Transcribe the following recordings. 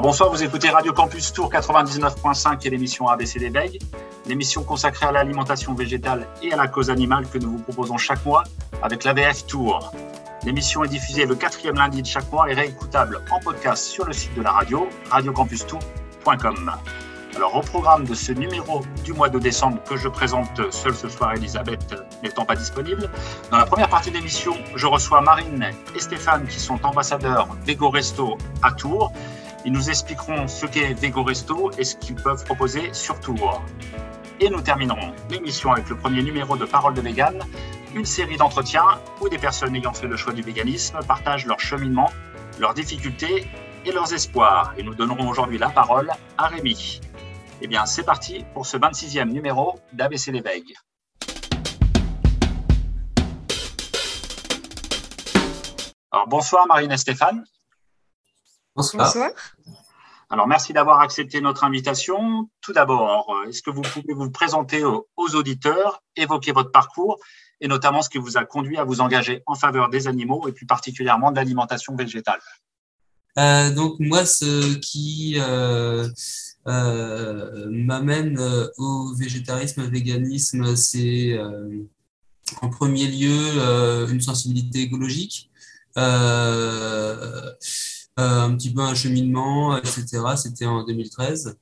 Bonsoir, vous écoutez Radio Campus Tour 99.5 et l'émission ABC des Bègues, l'émission consacrée à l'alimentation végétale et à la cause animale que nous vous proposons chaque mois avec l'ABF Tour. L'émission est diffusée le quatrième lundi de chaque mois et réécoutable en podcast sur le site de la radio, radiocampustour.com. Alors au programme de ce numéro du mois de décembre que je présente seul ce soir, Elisabeth n'étant pas disponible, dans la première partie de l'émission, je reçois Marine et Stéphane qui sont ambassadeurs Vego Resto à Tours ils nous expliqueront ce qu'est Vego Resto et ce qu'ils peuvent proposer sur Tour. Et nous terminerons l'émission avec le premier numéro de Parole de Vegan, une série d'entretiens où des personnes ayant fait le choix du véganisme partagent leur cheminement, leurs difficultés et leurs espoirs. Et nous donnerons aujourd'hui la parole à Rémi. Eh bien, c'est parti pour ce 26e numéro d'ABC Bègues. Alors, bonsoir Marine et Stéphane. Bonsoir. Alors, merci d'avoir accepté notre invitation. Tout d'abord, euh, est-ce que vous pouvez vous présenter aux, auditeurs, évoquer votre parcours et notamment ce qui vous a conduit à vous engager en faveur des animaux et plus particulièrement de l'alimentation végétale? Euh, Donc, moi, ce qui euh, m'amène au végétarisme, au véganisme, c'est en premier lieu une sensibilité écologique. Euh, un petit peu un cheminement, etc. C'était en 2013.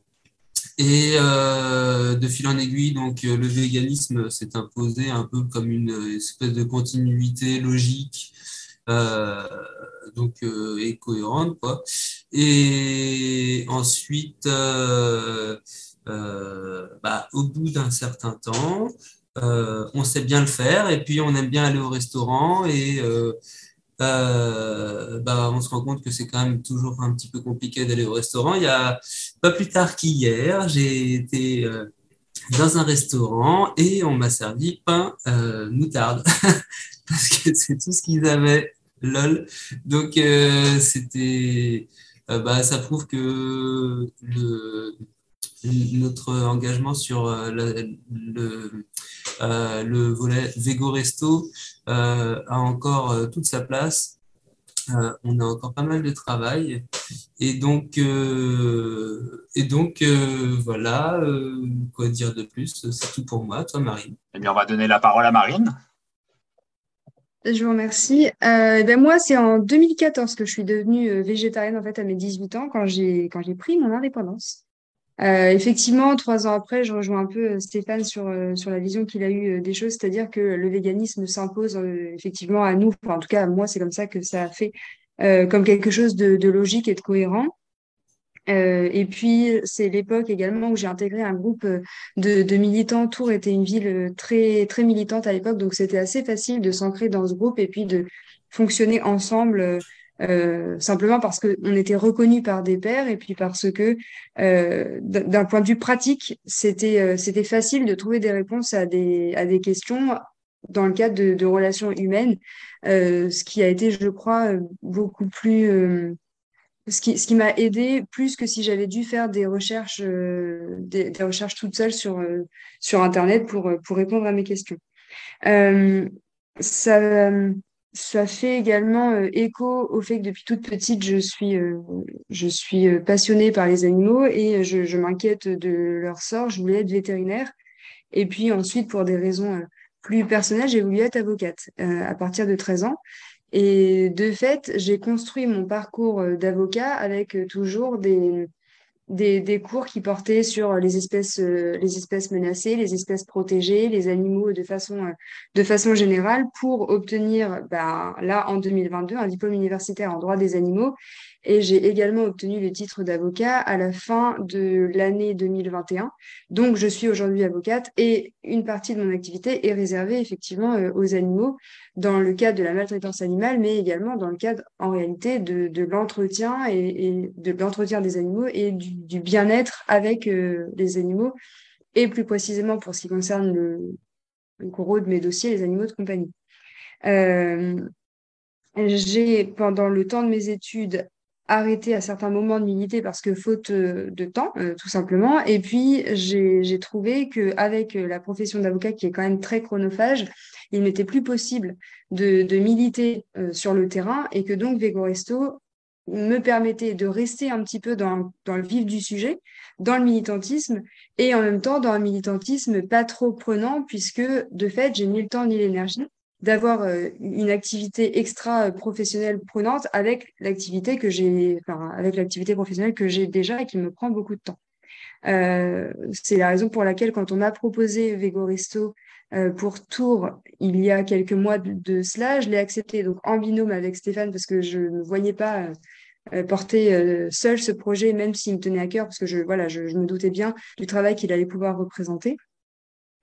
Et euh, de fil en aiguille, donc euh, le véganisme s'est imposé un peu comme une espèce de continuité logique, donc et cohérente, quoi. Et ensuite, bah, au bout d'un certain temps, on sait bien le faire, et puis on aime bien aller au restaurant et euh, bah, on se rend compte que c'est quand même toujours un petit peu compliqué d'aller au restaurant. Il y a pas plus tard qu'hier, j'ai été euh, dans un restaurant et on m'a servi pain euh, moutarde parce que c'est tout ce qu'ils avaient. Lol. Donc c'était, bah, ça prouve que notre engagement sur le, le volet Vego Resto euh, a encore euh, toute sa place. Euh, on a encore pas mal de travail. Et donc, et donc voilà, quoi dire de plus? C'est tout pour moi. Toi, Marine? Eh bien, on va donner la parole à Marine. Je vous remercie. ben moi, c'est en 2014 que je suis devenue végétarienne en fait à mes 18 ans quand j'ai quand j'ai pris mon indépendance. Euh, effectivement, trois ans après, je rejoins un peu euh, Stéphane sur, euh, sur la vision qu'il a eue des choses, c'est-à-dire que le véganisme s'impose effectivement à nous, en tout cas à moi, c'est comme ça que ça a fait comme quelque chose de, de, logique et de cohérent. et puis, c'est l'époque également où j'ai intégré un groupe de, de, militants. Tours était une ville très, très militante à l'époque, donc c'était assez facile de s'ancrer dans ce groupe et puis de fonctionner ensemble euh, simplement parce qu'on était reconnu par des pairs et puis parce que euh, d'un point de vue pratique, c'était euh, c'était facile de trouver des réponses à des, à des questions dans le cadre de, relations humaines, euh, ce qui a été, je crois, beaucoup plus... ce qui, ce qui m'a aidé plus que si j'avais dû faire des recherches, des, des, recherches toute seule sur, sur Internet pour, pour répondre à mes questions. ça ça fait également euh, écho au fait que depuis toute petite, je suis, euh, je suis euh, passionnée par les animaux et je, je m'inquiète de leur sort. Je voulais être vétérinaire. Et puis ensuite, pour des raisons plus personnelles, j'ai voulu être avocate à partir de 13 ans. Et de fait, j'ai construit mon parcours d'avocat avec toujours des, des, cours qui portaient sur les espèces, euh, les espèces menacées, les espèces protégées, les animaux de façon, euh, générale pour obtenir, bah, là, en 2022, un diplôme universitaire en droit des animaux et j'ai également obtenu le titre d'avocat à la fin de l'année 2021. Donc, je suis aujourd'hui avocate et une partie de mon activité est réservée effectivement euh, aux animaux dans le cadre de la maltraitance animale, mais également dans le cadre en réalité de, l'entretien et, de l'entretien des animaux et du, bien-être avec euh, les animaux et plus précisément pour ce qui concerne le, le gros de mes dossiers, les animaux de compagnie. Euh, j'ai, pendant le temps de mes études, arrêté à certains moments de militer parce que faute euh, de temps, euh, tout simplement. Et puis, j'ai trouvé qu'avec euh, la profession d'avocat qui est quand même très chronophage, il n'était plus possible de, de militer sur le terrain et que donc Vegoresto me permettait de rester un petit peu dans, dans, le vif du sujet, dans le militantisme, et en même temps dans un militantisme pas trop prenant, puisque de fait, j'ai ni le temps ni l'énergie d'avoir euh, une activité extra professionnelle prenante avec l'activité que j'ai, enfin, avec l'activité professionnelle que j'ai déjà et qui me prend beaucoup de temps. Euh, c'est la raison pour laquelle, quand on m'a proposé Vego Resto euh, pour Tours il y a quelques mois de, cela, je l'ai accepté donc en binôme avec Stéphane parce que je ne voyais pas euh, porter seul ce projet, même s'il me tenait à cœur, parce que je, voilà, je, me doutais bien du travail qu'il allait pouvoir représenter.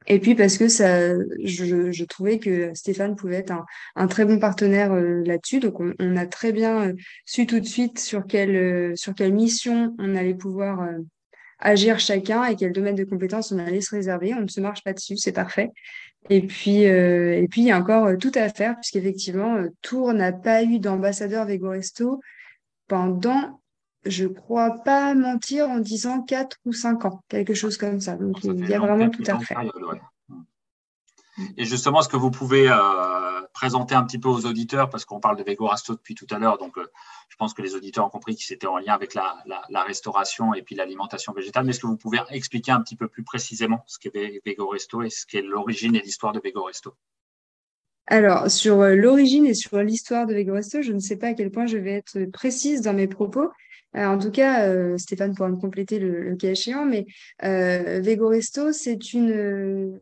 Et puis parce que ça, je, trouvais que Stéphane pouvait être un, très bon partenaire là-dessus. Donc on, on, a très bien su tout de suite sur quelle, sur quelle mission on allait pouvoir agir chacun et quel domaine de compétences on allait se réserver. On ne se marche pas dessus, c'est parfait. Et puis, euh, et puis, il y a encore euh, tout à faire, puisqu'effectivement, euh, Tours n'a pas eu d'ambassadeur Vegoresto pendant, je crois pas mentir en disant 4 ou 5 ans, quelque chose comme ça. Donc, il y a vraiment tout à faire. Et justement, ce que vous pouvez présenter un petit peu aux auditeurs, parce qu'on parle de Vegoresto depuis tout à l'heure, donc je pense que les auditeurs ont compris que c'était en lien avec la, restauration et puis l'alimentation végétale. Mais est-ce que vous pouvez expliquer un petit peu plus précisément ce qu'est Vego Resto et ce qu'est l'origine et l'histoire de Vego Resto alors, sur euh, l'origine et sur l'histoire de Vego Resto, je ne sais pas à quel point je vais être précise dans mes propos. Euh, en tout cas, euh, Stéphane pourra me compléter le, cas échéant, mais Vego Resto, c'est une,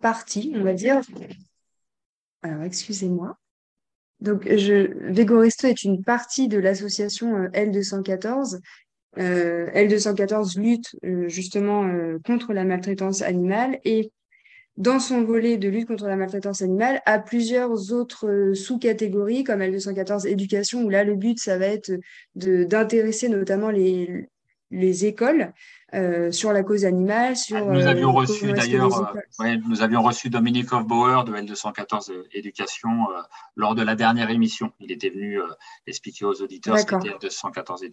partie, on va dire. Alors, excusez-moi. Donc, je, Vegoresto est une partie de l'association euh, L214. Euh, L214 lutte euh, justement euh, contre la maltraitance animale et dans son volet de lutte contre la maltraitance animale, a plusieurs autres sous-catégories comme L214 éducation, où là, le but, ça va être d'intéresser notamment les, les écoles euh, sur la cause animale. Sur, nous avions euh, reçu d'ailleurs, euh, nous avions reçu Dominique Hofbauer de L214 Éducation lors de la dernière émission. Il était venu expliquer aux auditeurs ce qu'était L214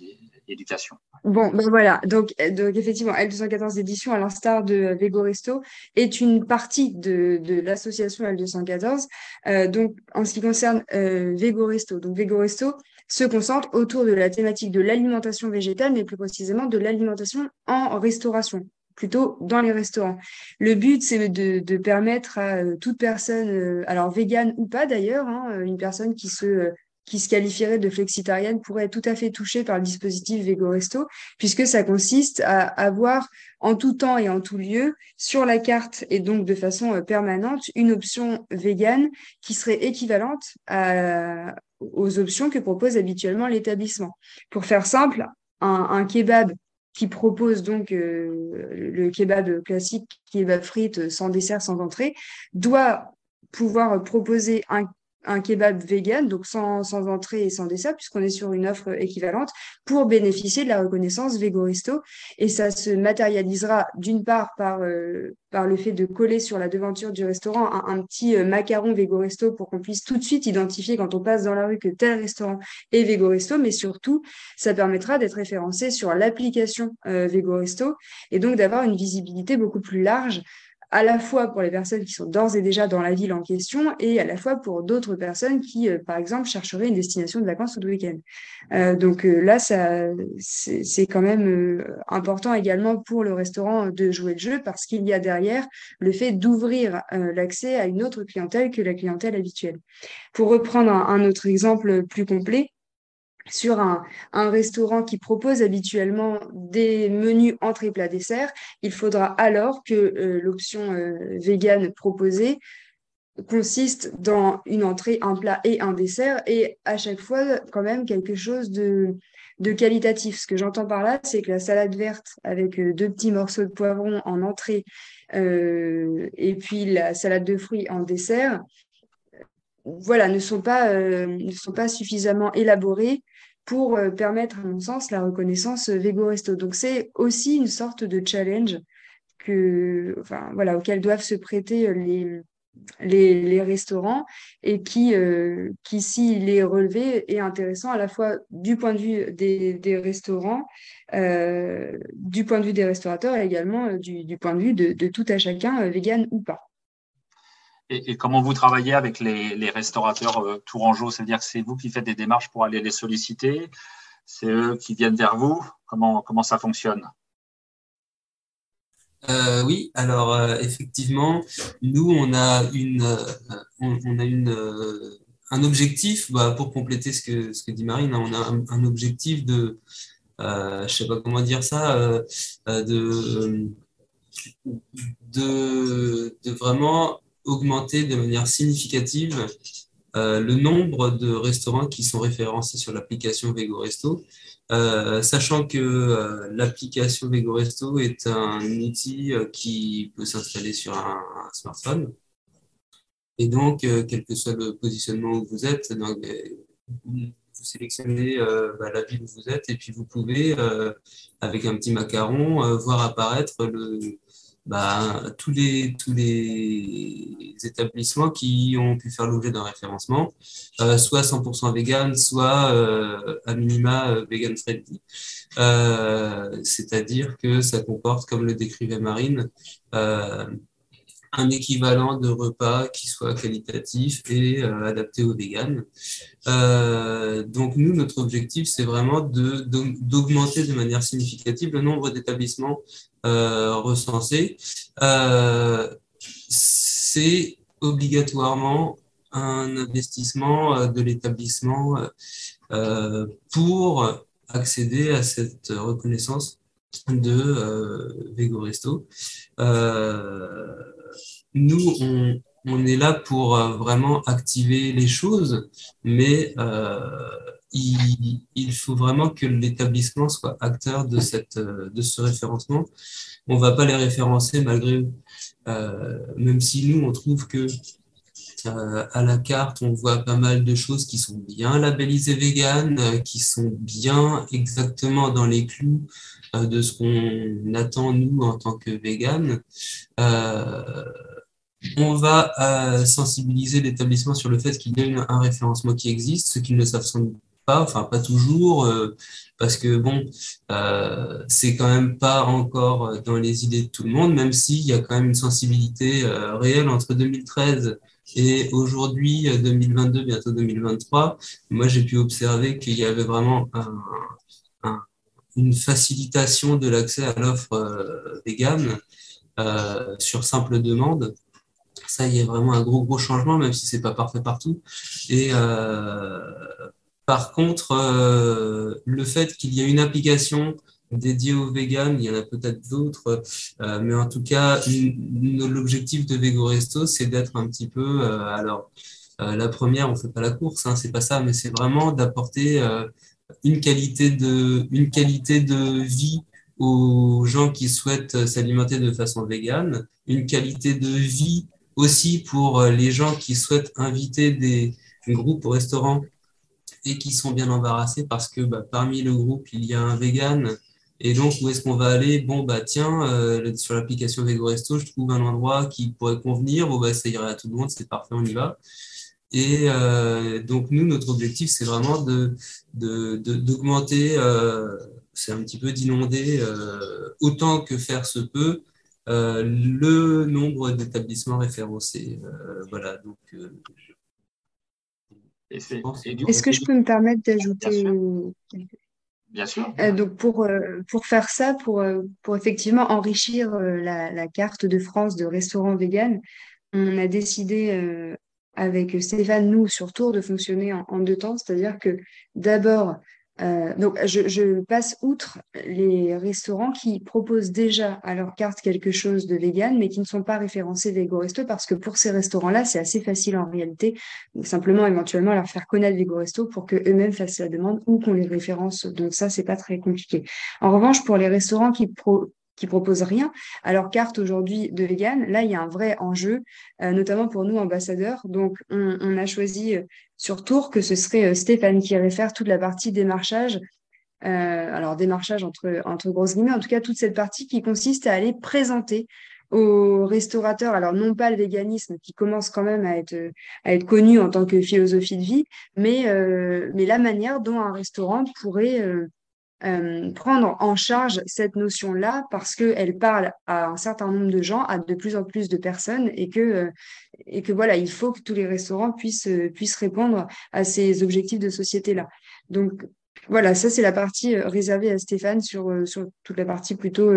Éducation. Bon, ben voilà. Donc, donc effectivement, L214 Édition, à l'instar de Vego Resto, est une partie de, de l'association L214. donc, en ce qui concerne Vego Resto, donc Vego Resto, se concentre autour de la thématique de l'alimentation végétale, mais plus précisément de l'alimentation en restauration plutôt dans les restaurants. Le but, c'est de, permettre à euh, toute personne, euh, alors végane ou pas d'ailleurs, hein, euh, une personne qui se qui se qualifierait de flexitarienne pourrait être tout à fait touchée par le dispositif Vego Resto, puisque ça consiste à avoir en tout temps et en tout lieu sur la carte et donc de façon permanente une option végane qui serait équivalente à, aux options que propose habituellement l'établissement. Pour faire simple, un, kebab qui propose donc euh, le kebab classique, kebab frites sans dessert, sans entrée, doit pouvoir proposer un un kebab vegan, donc sans, sans entrée et sans dessert, puisqu'on est sur une offre équivalente, pour bénéficier de la reconnaissance Vegoristo. Et ça se matérialisera d'une part par, euh, par le fait de coller sur la devanture du restaurant un, petit euh, macaron Vegoristo pour qu'on puisse tout de suite identifier quand on passe dans la rue que tel restaurant est Vegoristo, mais surtout, ça permettra d'être référencé sur l'application euh, et donc d'avoir une visibilité beaucoup plus large à la fois pour les personnes qui sont d'ores et déjà dans la ville en question et à la fois pour d'autres personnes qui, euh, par exemple, chercheraient une destination de vacances ou de week-end. Euh, donc euh, là, ça, c'est quand même important également pour le restaurant de jouer le jeu parce qu'il y a derrière le fait d'ouvrir l'accès à une autre clientèle que la clientèle habituelle. Pour reprendre un autre exemple plus complet, sur un, restaurant qui propose habituellement des menus entrée plat dessert, il faudra alors que euh, l'option euh, végane proposée consiste dans une entrée, un plat et un dessert, et à chaque fois quand même quelque chose de, qualitatif. Ce que j'entends par là, c'est que la salade verte avec euh, deux petits morceaux de poivron en entrée et puis la salade de fruits en dessert, voilà, ne sont pas, ne sont pas suffisamment élaborés pour euh, permettre, à mon sens, la reconnaissance Vego Resto. Donc, c'est aussi une sorte de challenge que, enfin, voilà, auquel doivent se prêter les, les, restaurants et qui, euh, qui s'il est relevé, est intéressant à la fois du point de vue des, restaurants, euh, du point de vue des restaurateurs et également du, point de vue de, tout à chacun, vegan ou pas. Et, comment vous travaillez avec les, restaurateurs euh, tourangeaux? C'est-à-dire que c'est vous qui faites des démarches pour aller les solliciter? C'est eux qui viennent vers vous? Comment, comment ça fonctionne? Euh, oui, alors euh, effectivement, nous on a une, on, a une, un objectif bah, pour compléter ce que ce que dit Marine. Hein, on a un, objectif de, je sais pas comment dire ça, de de vraiment augmenter de manière significative euh, le nombre de restaurants qui sont référencés sur l'application VegoResto, euh, sachant que euh, l'application VegoResto est un outil qui peut s'installer sur un, smartphone. Et donc, quel que soit le positionnement où vous êtes, vous sélectionnez bah, la ville où vous êtes et puis vous pouvez, avec un petit macaron, voir apparaître le, bah, tous, les, tous les établissements qui ont pu faire l'objet d'un référencement, euh, soit 100% vegan, soit euh, à minima euh, vegan friendly. Euh, c'est-à-dire que ça comporte, comme le décrivait Marine, un équivalent de repas qui soit qualitatif et adapté aux véganes. donc nous, notre objectif, c'est vraiment d'augmenter de, manière significative le nombre d'établissements euh, recensé, euh, c'est obligatoirement un investissement euh, de l'établissement pour accéder à cette reconnaissance de euh, Vegoresto. nous, on, est là pour vraiment activer les choses, mais il, faut vraiment que l'établissement soit acteur de, cette, de ce référencement. On ne va pas les référencer malgré eux. Euh, même si nous, on trouve que euh, à la carte, on voit pas mal de choses qui sont bien labellisées vegan, euh, qui sont bien exactement dans les clous de ce qu'on attend nous en tant que vegan. on va sensibiliser l'établissement sur le fait qu'il y a un référencement qui existe, ce qu'ils ne savent sans pas, enfin pas toujours, euh, parce que bon, euh, c'est quand même pas encore dans les idées de tout le monde, même s'il y a quand même une sensibilité euh, réelle entre 2013 et aujourd'hui 2022, bientôt 2023. Moi, j'ai pu observer qu'il y avait vraiment une facilitation de l'accès à l'offre vegan sur simple demande ça il y a vraiment un gros gros changement même si c'est pas parfait partout et euh, par contre, euh, le fait qu'il y ait une application dédiée aux vegan, il y en a peut-être d'autres, euh, mais en tout cas, l'objectif de VegoResto, c'est d'être un petit peu, euh, alors, la première, on fait pas la course, hein, c'est pas ça, mais c'est vraiment d'apporter une qualité de, une qualité de vie aux gens qui souhaitent s'alimenter de façon végane, une qualité de vie aussi pour les gens qui souhaitent inviter des groupes au restaurant et qui sont bien embarrassés parce que bah, parmi le groupe, il y a un vegan. Et donc, où est-ce qu'on va aller? Bon, bah tiens, euh, sur l'application VegoResto, je trouve un endroit qui pourrait convenir. Bon, bah, ça irait à tout le monde, c'est parfait, on y va. Et euh, donc, nous, notre objectif, c'est vraiment d'augmenter, de, de, euh, c'est un petit peu d'inonder, autant que faire se peut, le nombre d'établissements référencés. voilà, donc est-ce que je peux me permettre d'ajouter Bien sûr. Euh, donc pour, euh, pour faire ça, pour, euh, pour effectivement enrichir la, carte de France de restaurants vegan, on a décidé avec Stéphane, nous, sur Tour, de fonctionner en deux temps. C'est-à-dire que d'abord, euh, donc, je, passe outre les restaurants qui proposent déjà à leur carte quelque chose de vegan, mais qui ne sont pas référencés Vego Resto, parce que pour ces restaurants-là, c'est assez facile en réalité. simplement, éventuellement, leur faire connaître Vego Resto pour qu'eux-mêmes fassent la demande ou qu'on les référence. Donc, ça, c'est pas très compliqué. En revanche, pour les restaurants qui, pro qui proposent rien leur carte aujourd'hui de vegan. Là, il y a un vrai enjeu, euh, notamment pour nous ambassadeurs. Donc, on, a choisi euh, sur Tour que ce serait euh, Stéphane qui réfère toute la partie démarchage. alors, démarchage entre, entre grosses guillemets, en tout cas, toute cette partie qui consiste à aller présenter aux restaurateurs, alors non pas le véganisme qui commence quand même à être, à être connu en tant que philosophie de vie, mais, mais la manière dont un restaurant pourrait prendre en charge cette notion-là parce qu'elle parle à un certain nombre de gens, à de plus en plus de personnes, et que, et que voilà, il faut que tous les restaurants puissent, puissent répondre à ces objectifs de société-là. Donc voilà, ça c'est la partie réservée à Stéphane sur, sur toute la partie plutôt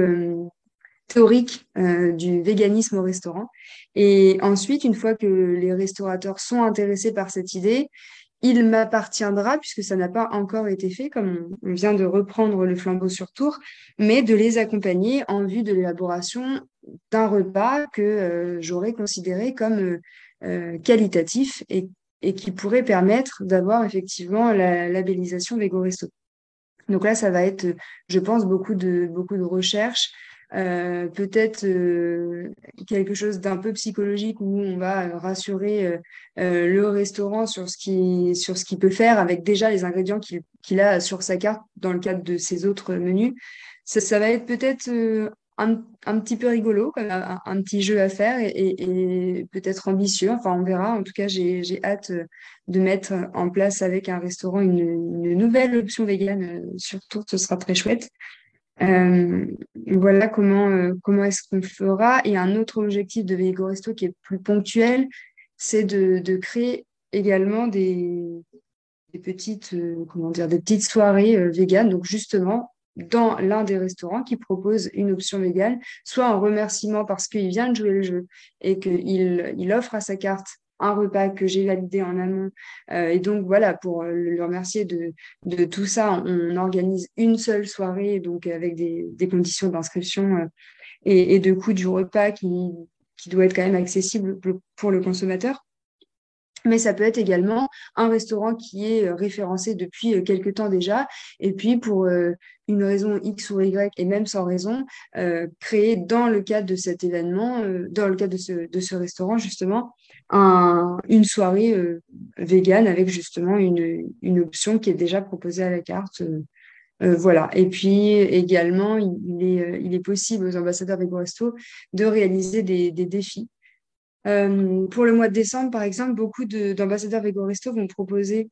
théorique du véganisme au restaurant. Et ensuite, une fois que les restaurateurs sont intéressés par cette idée, il m'appartiendra, puisque ça n'a pas encore été fait, comme on vient de reprendre le flambeau sur tour, mais de les accompagner en vue de l'élaboration d'un repas que euh, j'aurais considéré comme euh, euh, qualitatif et, qui pourrait permettre d'avoir effectivement la labellisation Vego Resto. Donc là, ça va être, je pense, beaucoup de, beaucoup de recherches, euh, peut-être euh, quelque chose d'un peu psychologique où on va rassurer euh, le restaurant sur ce qu'il sur ce qu'il peut faire avec déjà les ingrédients qu'il a sur sa carte dans le cadre de ses autres menus. Ça, ça va être peut-être un, un, petit peu rigolo, un, petit jeu à faire et, et, peut-être ambitieux. Enfin, on verra. En tout cas, j'ai hâte de mettre en place avec un restaurant une, une nouvelle option végane. Surtout, ce sera très chouette. Euh, voilà comment, euh, comment est-ce qu'on fera. Et un autre objectif de Vego Resto qui est plus ponctuel, c'est de, de, créer également des, des petites, euh, comment dire, des petites soirées véganes. Donc justement, dans l'un des restaurants qui propose une option végane, soit en remerciement parce qu'il vient de jouer le jeu et qu'il il offre à sa carte un repas que j'ai validé en amont. Euh, et donc voilà, pour euh, le remercier de, de tout ça, on, organise une seule soirée, donc avec des, des conditions d'inscription euh, et, de coût du repas qui, qui doit être quand même accessible pour le consommateur. Mais ça peut être également un restaurant qui est référencé depuis quelque temps déjà, et puis pour une raison X ou Y, et même sans raison, créer dans le cadre de cet événement, dans le cadre de ce, de ce restaurant, justement, une soirée euh, vegan avec justement une, une, option qui est déjà proposée à la carte. Euh, euh, voilà. Et puis également, il, est, il est possible aux ambassadeurs Resto de réaliser des, des défis. pour le mois de décembre, par exemple, beaucoup d'ambassadeurs Vego Resto vont proposer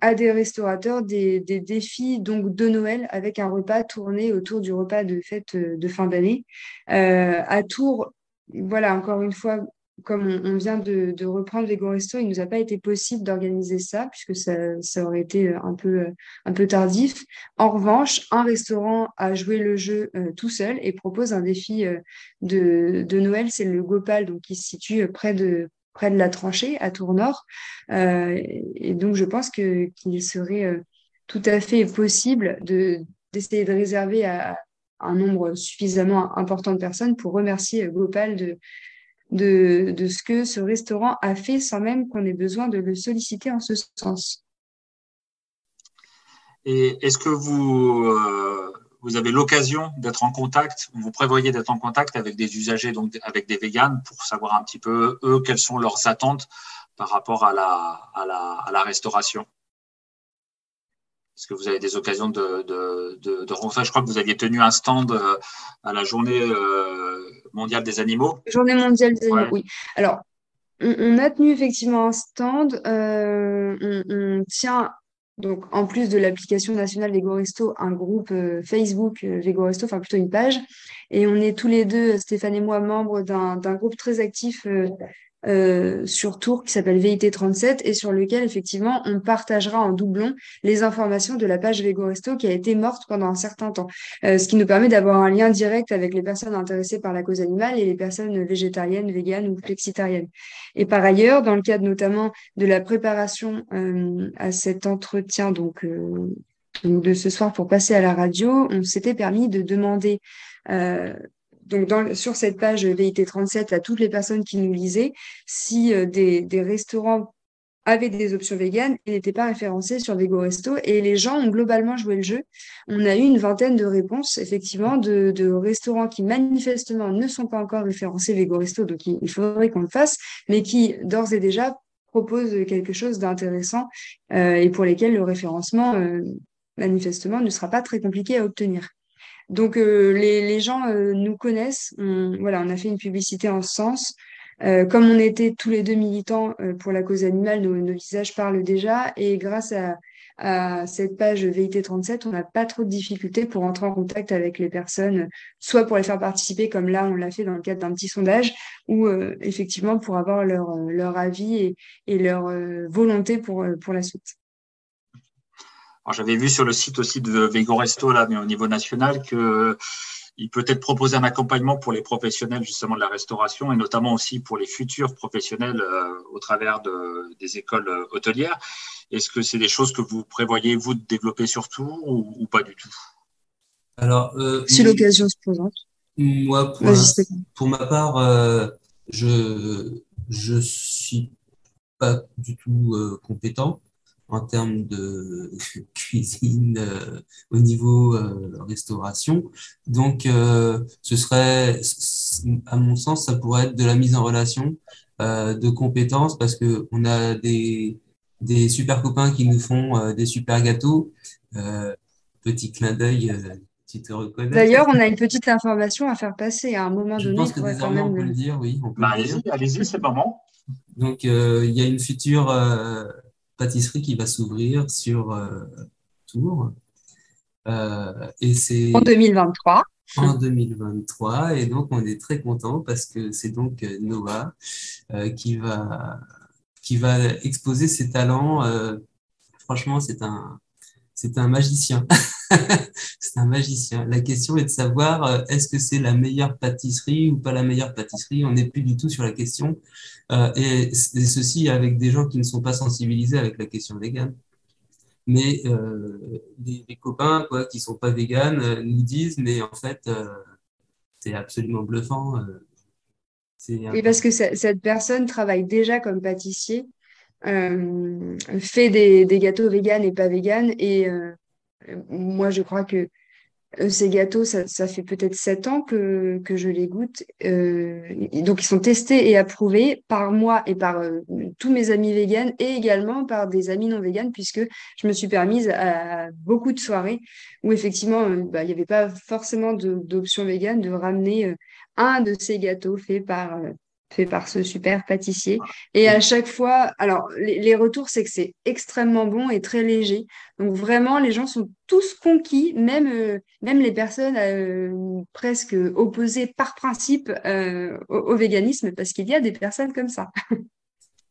à des restaurateurs des, des, défis donc de Noël avec un repas tourné autour du repas de fête de fin d'année. à Tours, voilà, encore une fois, comme on, vient de, reprendre Vego Resto, il ne nous a pas été possible d'organiser ça, puisque ça, aurait été un peu, un peu tardif. En revanche, un restaurant a joué le jeu euh, tout seul et propose un défi euh, de, Noël, c'est le Gopal, donc qui se situe près de, près de la tranchée, à Tournord. Euh, et donc, je pense qu'il serait tout à fait possible de, d'essayer de réserver à un nombre suffisamment important de personnes pour remercier Gopal de, de, ce que ce restaurant a fait sans même qu'on ait besoin de le solliciter en ce sens. Et est-ce que vous, euh, vous avez l'occasion d'être en contact, vous prévoyez d'être en contact avec des usagers, donc avec des véganes, pour savoir un petit peu, eux, quelles sont leurs attentes par rapport à la, à la, restauration? Est-ce que vous avez des occasions de, de, de, Je crois que vous aviez tenu un stand euh, à la journée euh, mondiale des animaux. Journée mondiale des animaux, oui. Alors, on, a tenu effectivement un stand. Euh, on, tient, donc, en plus de l'application nationale Vego Resto, un groupe Facebook Vego Resto, enfin plutôt une page. Et on est tous les deux, Stéphane et moi, membres d'un groupe très actif euh, sur Tours qui s'appelle VIT37 et sur lequel effectivement on partagera en doublon les informations de la page Vego Resto qui a été morte pendant un certain temps. Euh, ce qui nous permet d'avoir un lien direct avec les personnes intéressées par la cause animale et les personnes végétariennes, véganes ou flexitariennes. Et par ailleurs, dans le cadre notamment de la préparation euh, à cet entretien donc de ce soir pour passer à la radio, on s'était permis de demander donc sur cette page VIT37 à toutes les personnes qui nous lisaient si euh, des, restaurants avaient des options véganes et n'étaient pas référencés sur Vego Resto. Et les gens ont globalement joué le jeu. On a eu une vingtaine de réponses, effectivement, de, restaurants qui manifestement ne sont pas encore référencés Vego Resto, donc il, faudrait qu'on le fasse, mais qui d'ores et déjà proposent quelque chose d'intéressant euh, et pour lesquels le référencement, euh, manifestement, ne sera pas très compliqué à obtenir. Donc euh, les, les, gens euh, nous connaissent. On, voilà, on a fait une publicité en ce sens. Euh, comme on était tous les deux militants pour la cause animale, nos, visages parlent déjà. Et grâce à, cette page VIT37, on n'a pas trop de difficultés pour entrer en contact avec les personnes, soit pour les faire participer, comme là, on l'a fait dans le cadre d'un petit sondage, ou effectivement pour avoir leur, leur avis et, et leur volonté pour, pour la suite. J'avais vu sur le site aussi de Vego Resto, là, mais au niveau national, que il peut être proposé un accompagnement pour les professionnels justement de la restauration et notamment aussi pour les futurs professionnels euh, au travers de, des écoles euh, hôtelières. Est-ce que c'est des choses que vous prévoyez vous de développer surtout ou, pas du tout? Alors, euh, si l'occasion se présente. Moi, pour, pour ma part, euh, je je suis pas du tout compétent en termes de cuisine euh, au niveau euh, restauration. Donc, euh, ce serait, à mon sens, ça pourrait être de la mise en relation de compétences parce que on a des, des super copains qui nous font des super gâteaux. petit clin d'œil. tu te reconnais. D'ailleurs, on a une petite information à faire passer à un moment Je donné. Je pense que désormais, on peut le dire, oui. Bah, allez-y, allez-y, c'est le moment. Donc, il y a une future pâtisserie qui va s'ouvrir sur euh, Tours. Euh, et c'est en 2023. En 2023, et donc on est très content parce que c'est donc Nova euh, qui va qui va exposer ses talents. franchement, c'est un c'est un magicien. c'est un magicien. La question est de savoir euh, est-ce que c'est la meilleure pâtisserie ou pas la meilleure pâtisserie? On n'est plus du tout sur la question. Euh, et, ceci avec des gens qui ne sont pas sensibilisés avec la question végane. Mais euh, les, copains quoi, qui sont pas véganes euh, nous disent, mais en fait, c'est absolument bluffant. et parce que cette personne travaille déjà comme pâtissier, fait des, gâteaux véganes et pas véganes, et moi, je crois que euh, ces gâteaux, ça, fait peut-être sept ans que, je les goûte. Euh, donc, ils sont testés et approuvés par moi et par euh, tous mes amis véganes et également par des amis non véganes, puisque je me suis permise à beaucoup de soirées où effectivement, bah, il n'y avait pas forcément d'option végane de ramener un de ces gâteaux faits par fait par ce super pâtissier. Et à chaque fois, alors les, retours, c'est que c'est extrêmement bon et très léger. Donc vraiment, les gens sont tous conquis, même, euh, même les personnes euh, presque opposées par principe euh, au, véganisme, parce qu'il y a des personnes comme ça.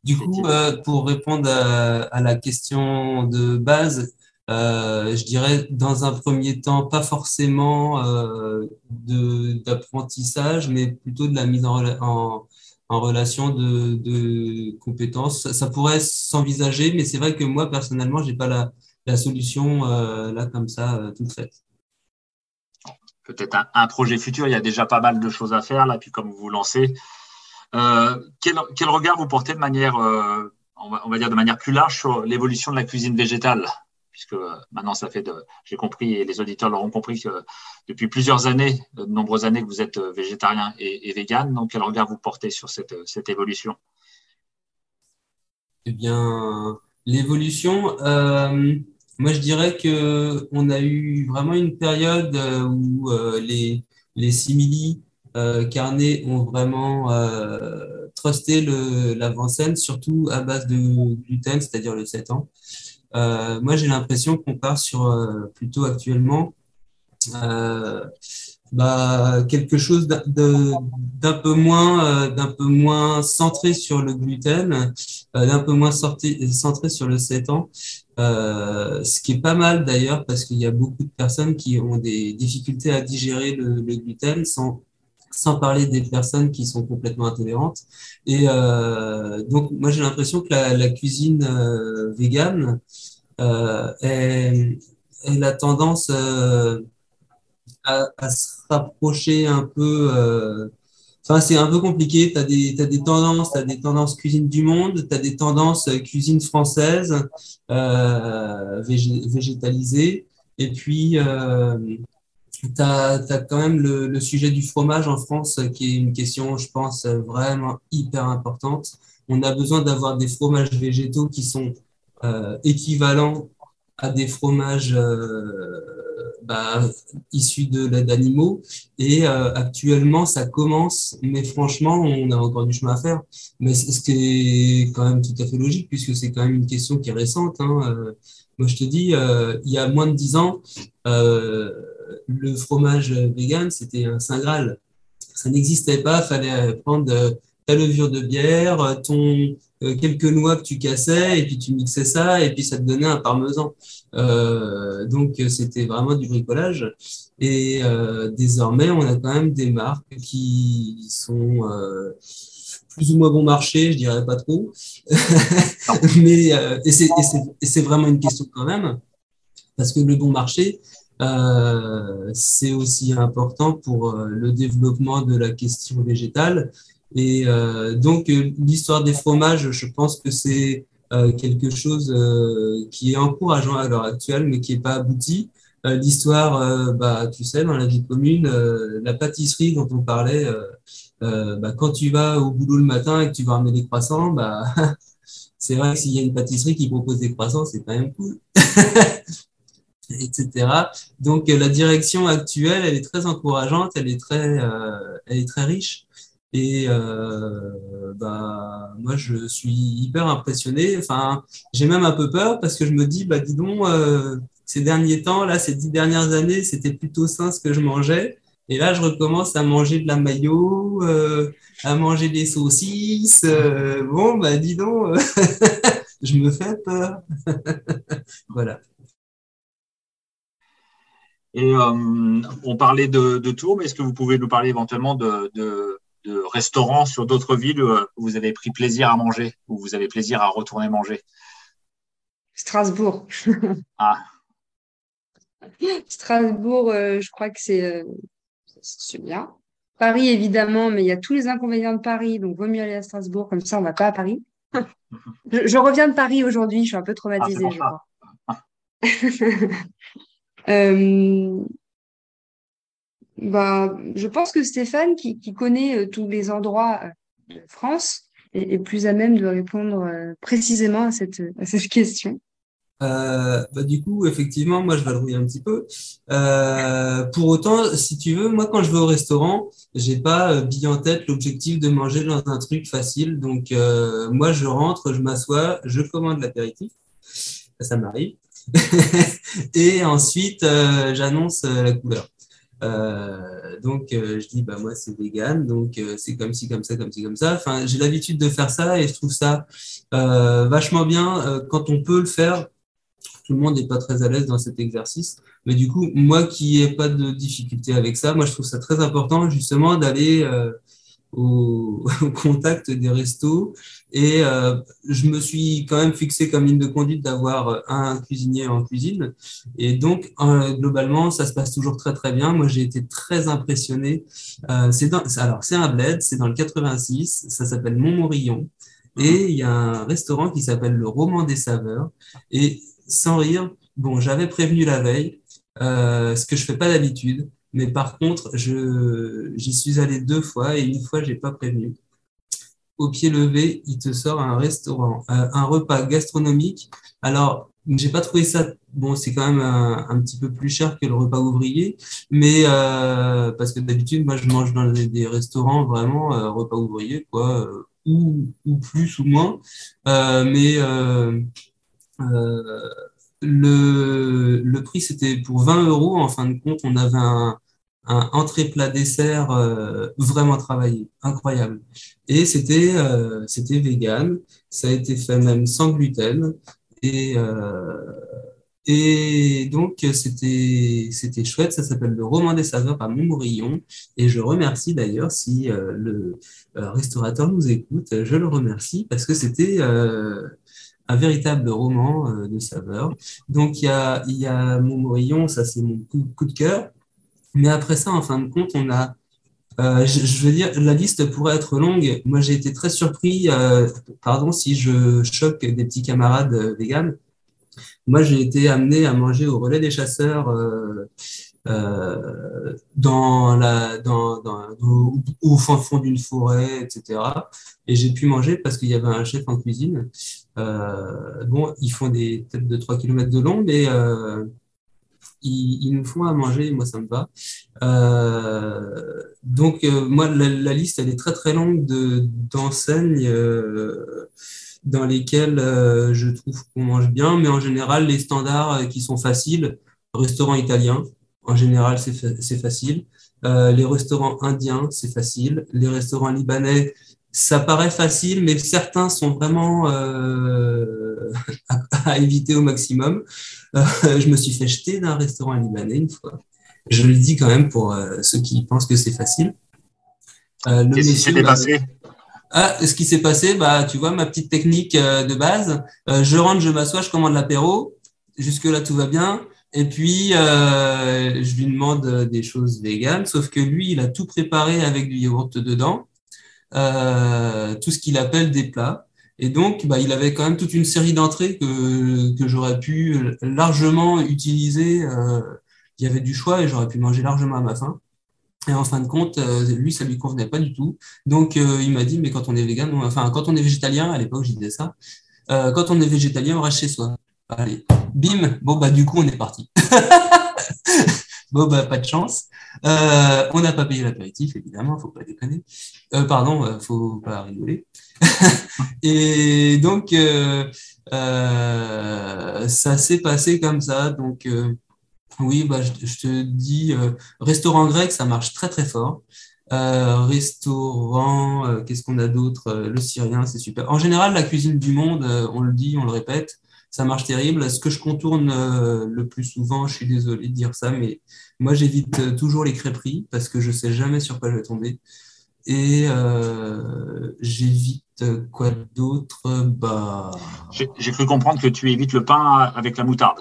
Du coup, pour répondre à, la question de base, je dirais dans un premier temps, pas forcément d'apprentissage, mais plutôt de la mise en, en, en relation de, compétences. Ça, pourrait s'envisager, mais c'est vrai que moi, personnellement, j'ai pas la, solution euh, là comme ça, euh, toute faite. Peut-être un, projet futur, il y a déjà pas mal de choses à faire là, puis comme vous vous lancez. Euh, quel, regard vous portez de manière, on va dire de manière plus large sur l'évolution de la cuisine végétale? Puisque euh, maintenant ça fait de, j'ai compris et les auditeurs l'auront compris que depuis plusieurs années, de nombreuses années que vous êtes euh, végétarien et, vegan. Donc quel regard vous portez sur cette, évolution? Eh bien, l'évolution, euh, moi je dirais que on a eu vraiment une période où les simili carnets ont vraiment trusté l'avant-scène, surtout à base de gluten, c'est-à-dire le 7 ans. Euh, moi, j'ai l'impression qu'on part sur euh, plutôt actuellement euh, bah, quelque chose d'un peu moins d'un peu moins centré sur le gluten, d'un peu moins centré sur le 7 ans, ce qui est pas mal d'ailleurs parce qu'il y a beaucoup de personnes qui ont des difficultés à digérer le, le gluten sans sans parler des personnes qui sont complètement intolérantes. Et euh, donc, moi, j'ai l'impression que la, cuisine euh, végane euh, la tendance euh, à, se rapprocher un peu. Euh, enfin, c'est un peu compliqué. Tu as as des tendances, tu des tendances cuisine du monde, tu as des tendances cuisine française, végétalisée. Et puis, tu as, quand même le, le, sujet du fromage en France qui est une question, je pense, vraiment hyper importante. On a besoin d'avoir des fromages végétaux qui sont euh, équivalents à des fromages bah, issus d'animaux. Et actuellement, ça commence, mais franchement, on a encore du chemin à faire. Mais ce qui est quand même tout à fait logique, puisque c'est quand même une question qui est récente. Hein. moi, je te dis, il y a moins de dix ans, le fromage vegan, c'était un saint graal. Ça n'existait pas, fallait prendre ta levure de bière, ton, euh, quelques noix que tu cassais, et puis tu mixais ça, et puis ça te donnait un parmesan. Euh, donc c'était vraiment du bricolage. Et euh, désormais, on a quand même des marques qui sont euh, plus ou moins bon marché, je dirais pas trop. Mais euh, et c'est vraiment une question quand même, parce que le bon marché, euh, c'est aussi important pour le développement de la question végétale et euh, donc, euh, l'histoire des fromages, je pense que c'est euh, quelque chose qui est encourageant à l'heure actuelle, mais qui n'est pas abouti. L'histoire, bah, tu sais, dans la vie commune, la pâtisserie dont on parlait, bah, quand tu vas au boulot le matin et que tu vas ramener des croissants, bah, c'est vrai que s'il y a une pâtisserie qui propose des croissants, c'est quand même cool. etc. Donc la direction actuelle, elle est très encourageante, elle est très, elle est très riche. Et euh, bah, moi, je suis hyper impressionné. Enfin, j'ai même un peu peur parce que je me dis, bah, dis donc, euh, ces derniers temps, là, ces dix dernières années, c'était plutôt sain ce que je mangeais. Et là, je recommence à manger de la mayo, euh, à manger des saucisses. Euh, bon, bah, dis donc, je me fais peur. voilà. Et euh, on parlait de, de Tours, mais est-ce que vous pouvez nous parler éventuellement de, de de restaurants sur d'autres villes où vous avez pris plaisir à manger, où vous avez plaisir à retourner manger? Strasbourg. ah. Strasbourg, euh, je crois que c'est euh, bien. Paris, évidemment, mais il y a tous les inconvénients de Paris, donc vaut mieux aller à Strasbourg, comme ça on ne va pas à Paris. je, reviens de Paris aujourd'hui, je suis un peu traumatisée, ah, je crois. euh, bah, je pense que Stéphane, qui, connaît euh, tous les endroits euh, de France, est, plus à même de répondre précisément à cette, cette question. bah, du coup, effectivement, moi, je vais le un petit peu. pour autant, si tu veux, moi, quand je vais au restaurant, j'ai pas bien en tête l'objectif de manger dans un truc facile. Donc, moi, je rentre, je m'assois, je commande l'apéritif. Ça m'arrive. Et ensuite, j'annonce la couleur. Euh, donc euh, je dis bah moi c'est vegan donc euh, c'est comme ci comme ça comme ci comme ça. Enfin j'ai l'habitude de faire ça et je trouve ça vachement bien quand on peut le faire. Tout le monde n'est pas très à l'aise dans cet exercice. Mais du coup moi qui ai pas de difficulté avec ça moi je trouve ça très important justement d'aller au, contact des restos. Et euh, je me suis quand même fixé comme ligne de conduite d'avoir un cuisinier en cuisine. Et donc, globalement, ça se passe toujours très, très bien. Moi, j'ai été très impressionné. Euh, c'est dans, alors, c'est un bled, c'est dans le 86, ça s'appelle Montmorillon. Et il y a un restaurant qui s'appelle le Roman des Saveurs. Et sans rire, bon, j'avais prévenu la veille, euh, ce que je fais pas d'habitude. Mais par contre, j'y suis allé deux fois et une fois, j'ai pas prévenu. Au pied levé, il te sort un restaurant, euh, un repas gastronomique. Alors, j'ai pas trouvé ça bon c'est quand même un, petit peu plus cher que le repas ouvrier mais euh, parce que d'habitude moi je mange dans des, restaurants vraiment euh, repas ouvrier quoi ou, ou plus ou moins mais le, le prix, c'était pour 20 euros. En fin de compte, on avait un, un entrée plat dessert euh, vraiment travaillé, incroyable. Et c'était euh, c'était vegan, ça a été fait même sans gluten et euh, et donc c'était c'était chouette, ça s'appelle le roman des saveurs à Montmorillon et je remercie d'ailleurs si le restaurateur nous écoute, je le remercie parce que c'était un véritable roman euh, de saveur. Donc il y a, il y a ça c'est mon coup, de cœur. Mais après ça, en fin de compte, on a, euh, je, veux dire, la liste pourrait être longue. Moi, j'ai été très surpris, euh, pardon si je choque des petits camarades véganes. Moi, j'ai été amené à manger au relais des chasseurs dans la, dans, dans, au, fin fond d'une forêt, etc. Et j'ai pu manger parce qu'il y avait un chef en cuisine. Bon, ils font des peut-être de 3 km de long, mais ils, nous font à manger, moi ça me va. Euh, donc euh, moi la, liste elle est très très longue de d'enseignes euh, dans lesquelles je trouve qu'on mange bien, mais en général les standards qui sont faciles, restaurant italien, en général c'est facile. les restaurants indiens, c'est facile. Les restaurants libanais, ça paraît facile, mais certains sont vraiment euh, à, éviter au maximum. Euh, je me suis fait jeter d'un restaurant libanais une fois. Je le dis quand même pour euh, ceux qui pensent que c'est facile. Qu'est-ce qui s'est passé? Ah, ce qui s'est passé, bah, tu vois, ma petite technique de base, je rentre, je m'assois, je commande l'apéro. Jusque-là, tout va bien. Et puis, je lui demande des choses véganes, sauf que lui, il a tout préparé avec du yaourt dedans. Euh, tout ce qu'il appelle des plats. Et donc, bah, il avait quand même toute une série d'entrées que, que j'aurais pu largement utiliser. Euh, il y avait du choix et j'aurais pu manger largement à ma faim. Et en fin de compte, euh, lui, ça lui convenait pas du tout. Donc, il m'a dit, mais quand on est vegan, enfin, quand on est végétalien, à l'époque, je disais ça, quand on est végétalien, on reste chez soi. Allez, bim, bon, bah, du coup, on est parti. bon, bah, pas de chance. Euh, on n'a pas payé l'apéritif, évidemment, faut pas déconner. Euh, pardon, euh, faut pas rigoler. et donc, euh, ça s'est passé comme ça. Donc, oui, bah, je, te dis, restaurant grec, ça marche très très fort. restaurant, qu'est-ce qu'on a d'autre? Le syrien, c'est super. En général, la cuisine du monde, on le dit, on le répète, ça marche terrible. Ce que je contourne le plus souvent, je suis désolé de dire ça, mais moi, j'évite euh, toujours les crêperies parce que je sais jamais sur quoi je vais tomber. Et euh, j'évite euh, quoi d'autre? Bah... J'ai cru comprendre que tu évites le pain avec la moutarde.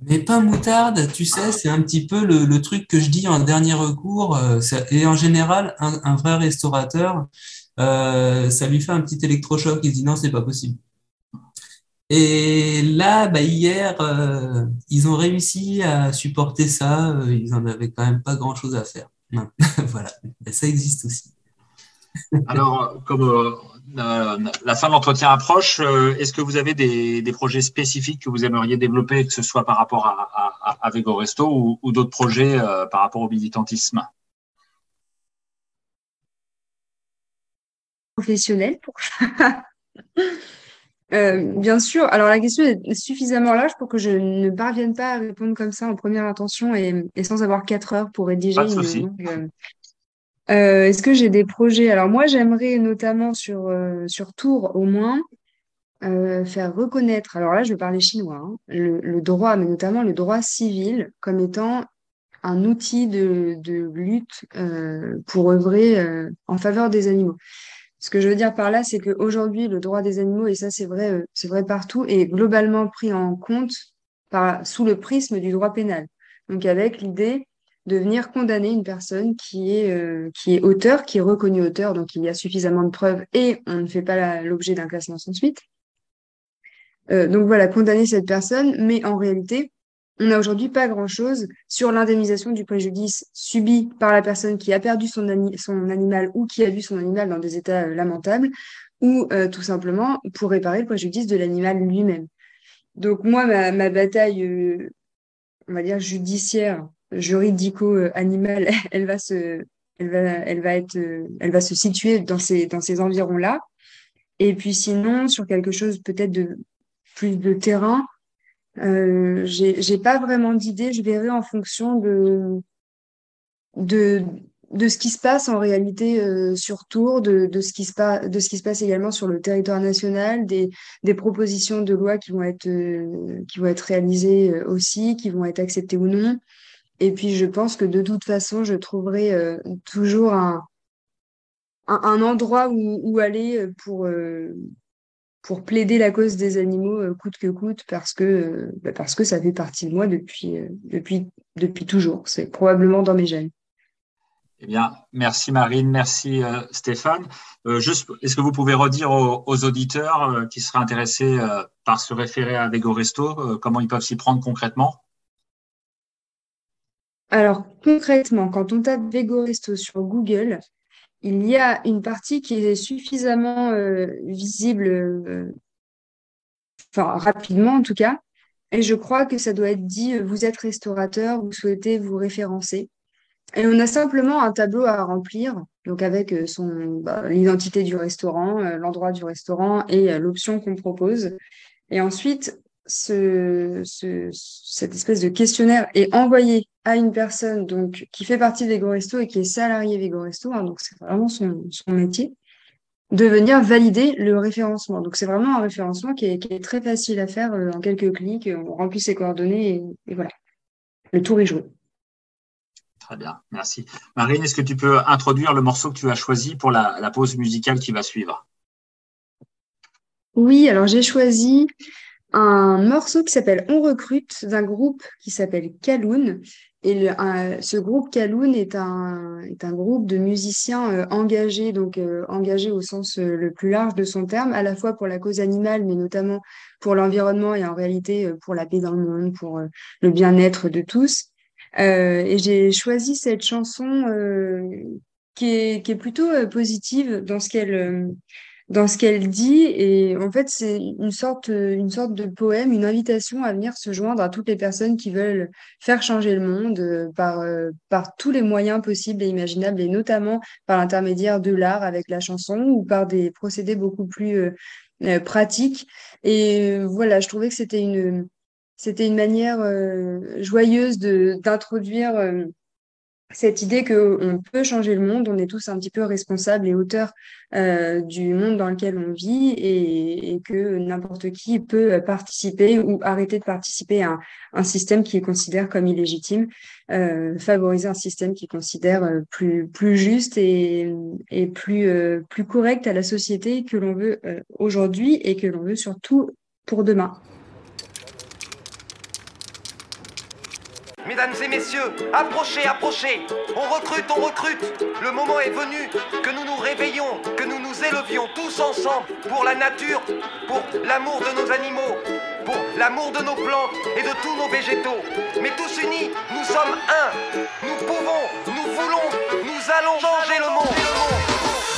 Mais pain moutarde, tu sais, c'est un petit peu le, truc que je dis en dernier recours. et en général, un, vrai restaurateur, ça lui fait un petit électrochoc. Il se dit non, c'est pas possible. Et là, bah, hier, euh, ils ont réussi à supporter ça. Euh, ils en avaient quand même pas grand-chose à faire. voilà, Mais ça existe aussi. Alors, comme euh, la fin de l'entretien approche, est-ce que vous avez des, projets spécifiques que vous aimeriez développer, que ce soit par rapport à, à, Vego Resto ou, ou d'autres projets par rapport au militantisme? Professionnel pour Euh, bien sûr. Alors la question est suffisamment large pour que je ne parvienne pas à répondre comme ça en première intention et, sans avoir quatre heures pour rédiger Pas de euh, euh, Est-ce que j'ai des projets? Alors moi, j'aimerais notamment sur, sur Tours au moins faire reconnaître, alors là, je vais parler chinois, hein, le, le droit, mais notamment le droit civil comme étant un outil de, de lutte pour œuvrer en faveur des animaux. Ce que je veux dire par là, c'est qu'aujourd'hui, le droit des animaux, et ça c'est vrai, euh, c'est vrai partout, est globalement pris en compte sous le prisme du droit pénal. Donc avec l'idée de venir condamner une personne qui est, euh, qui est auteur, qui est reconnu auteur, donc il y a suffisamment de preuves et on ne fait pas l'objet d'un classement sans suite. Euh, donc voilà, condamner cette personne, mais en réalité, on n'a aujourd'hui pas grand-chose sur l'indemnisation du préjudice subi par la personne qui a perdu son, animal ou qui a vu son animal dans des états euh, lamentables, ou euh, tout simplement pour réparer le préjudice de l'animal lui-même. Donc moi, ma, bataille, euh, judiciaire, juridico-animale, elle va se situer dans ces, dans ces environs-là. Et puis sinon, sur quelque chose peut-être de plus de terrain, euh, j'ai pas vraiment d'idée. Je verrai en fonction de, de, de ce qui se passe en réalité euh, sur Tours, de, de, ce qui se passe, de ce qui se passe également sur le territoire national, des, des propositions de loi qui vont être, euh, qui vont être réalisées euh, aussi, qui vont être acceptées ou non. Et puis, je pense que de toute façon, je trouverai toujours un, un, endroit où aller pour, pour plaider la cause des animaux euh, coûte que coûte parce que, euh, bah, parce que ça fait partie de moi depuis, euh, depuis, depuis toujours. C'est probablement dans mes gènes. Eh bien, merci Marine, merci Stéphane. juste, est-ce que vous pouvez redire aux, auditeurs qui seraient intéressés par se référer à Vego Resto, comment ils peuvent s'y prendre concrètement? Alors, concrètement, quand on tape Vego Resto sur Google, il y a une partie qui est suffisamment visible, enfin rapidement en tout cas, et je crois que ça doit être dit, vous êtes restaurateur, vous souhaitez vous référencer. Et on a simplement un tableau à remplir, donc avec euh, bah, l'identité du restaurant, euh, l'endroit du restaurant et euh, l'option qu'on propose. Et ensuite, ce, ce, cette espèce de questionnaire est envoyé à une personne donc qui fait partie de Vego Resto et qui est salarié Vego Resto, hein, donc c'est vraiment son, son, métier, de venir valider le référencement. Donc c'est vraiment un référencement qui est, qui est, très facile à faire en quelques clics. On remplit ses coordonnées et, et voilà, le tour est joué. Très bien, merci. Marine, est-ce que tu peux introduire le morceau que tu as choisi pour la, pause musicale qui va suivre? Oui, alors j'ai choisi un morceau qui s'appelle On recrute d'un groupe qui s'appelle Kaloun. Et ce groupe Kaloun est un, est un groupe de musiciens euh, engagés, donc euh, engagés au sens euh, le plus large de son terme, à la fois pour la cause animale, mais notamment pour l'environnement et en réalité pour la paix dans le monde, pour le bien-être de tous. Euh, et j'ai choisi cette chanson euh, qui, est, qui est plutôt euh, positive dans ce qu'elle dans ce qu'elle dit. Et en fait, c'est une sorte, une sorte de poème, une invitation à venir se joindre à toutes les personnes qui veulent faire changer le monde par, par tous les moyens possibles et imaginables, et notamment par l'intermédiaire de l'art avec la chanson ou par des procédés beaucoup plus pratiques. Et voilà, je trouvais que c'était une, c'était une manière euh, joyeuse d'introduire euh, cette idée qu'on peut changer le monde, on est tous un petit peu responsables et auteurs euh, du monde dans lequel on vit et, que n'importe qui peut participer ou arrêter de participer à un, système qui est considéré comme illégitime, favoriser un système qui considère plus, plus juste et, plus correct à la société que l'on veut aujourd'hui et que l'on veut surtout pour demain. Mesdames et messieurs, approchez, approchez. On recrute, on recrute. Le moment est venu que nous nous réveillons, que nous nous élevions tous ensemble pour la nature, pour l'amour de nos animaux, pour l'amour de nos plantes et de tous nos végétaux. Mais tous unis, nous sommes un. Nous pouvons, nous voulons, nous allons changer le monde.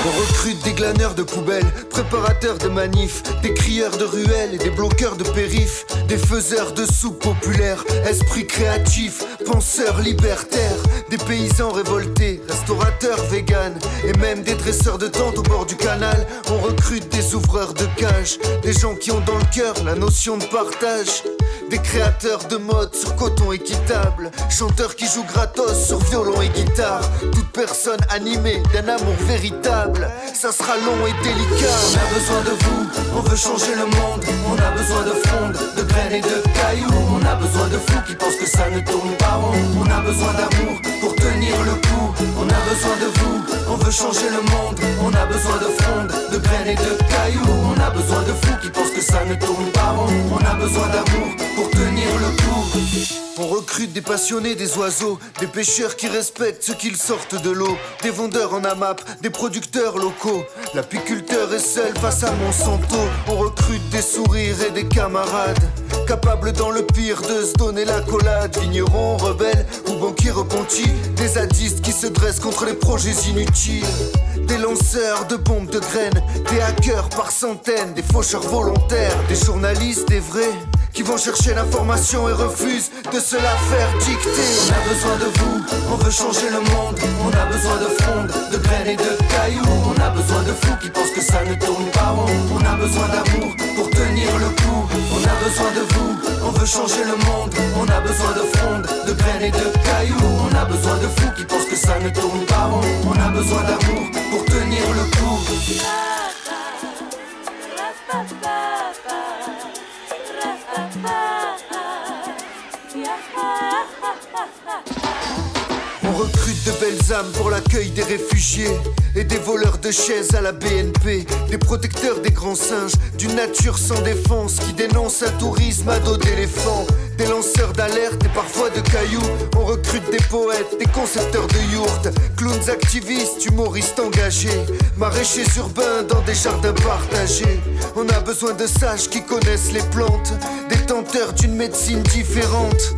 On recrute des glaneurs de poubelles, préparateurs de manifs, des crieurs de ruelles et des bloqueurs de périph', des faiseurs de soupe populaires, esprits créatifs, penseurs libertaires, des paysans révoltés, restaurateurs véganes et même des dresseurs de tentes au bord du canal. On recrute des ouvreurs de cages, des gens qui ont dans le cœur la notion de partage. Des créateurs de mode sur coton équitable, chanteurs qui jouent gratos sur violon et guitare. Toute personne animée d'un amour véritable, ça sera long et délicat. On a besoin de vous, on veut changer le monde. On a besoin de fronde, de graines et de cailloux. On a besoin de fous qui pensent que ça ne tourne pas rond. On a besoin d'amour pour tenir le coup. On a besoin de vous, on veut changer le monde. On a besoin de fronde, de graines et de cailloux. On a besoin de fous qui pensent que ça ne tourne pas rond. On a besoin d'amour pour tenir le coup. On recrute des passionnés des oiseaux, des pêcheurs qui respectent ceux qu'ils sortent de l'eau, des vendeurs en AMAP, des producteurs locaux. L'apiculteur est seul face à Monsanto. On recrute des sourires et des camarades, capables dans le pire de se donner la collade. Vignerons, rebelles ou banquiers repentis, des zadistes qui se dressent contre les projets inutiles. Des lanceurs de bombes de graines, des hackers par centaines, des faucheurs volontaires, des journalistes, des vrais qui vont chercher l'information et refusent de se la faire dicter. On a besoin de vous, on veut changer le monde. On a besoin de fronde, de graines et de cailloux. On a besoin de fous qui pensent que ça ne tourne pas rond. On a besoin d'amour pour On a besoin de vous, on veut changer le monde. On a besoin de fronde, de graines et de cailloux. On a besoin de fous qui pensent que ça ne tourne pas rond. On a besoin d'amour pour tenir le coup. On recrute de belles âmes pour l'accueil des réfugiés et des voleurs de chaises à la BNP, des protecteurs des grands singes, d'une nature sans défense qui dénonce un tourisme à dos d'éléphants, des lanceurs d'alerte et parfois de cailloux. On recrute des poètes, des concepteurs de yourtes, clowns activistes, humoristes engagés, maraîchers urbains dans des jardins partagés. On a besoin de sages qui connaissent les plantes, des tenteurs d'une médecine différente.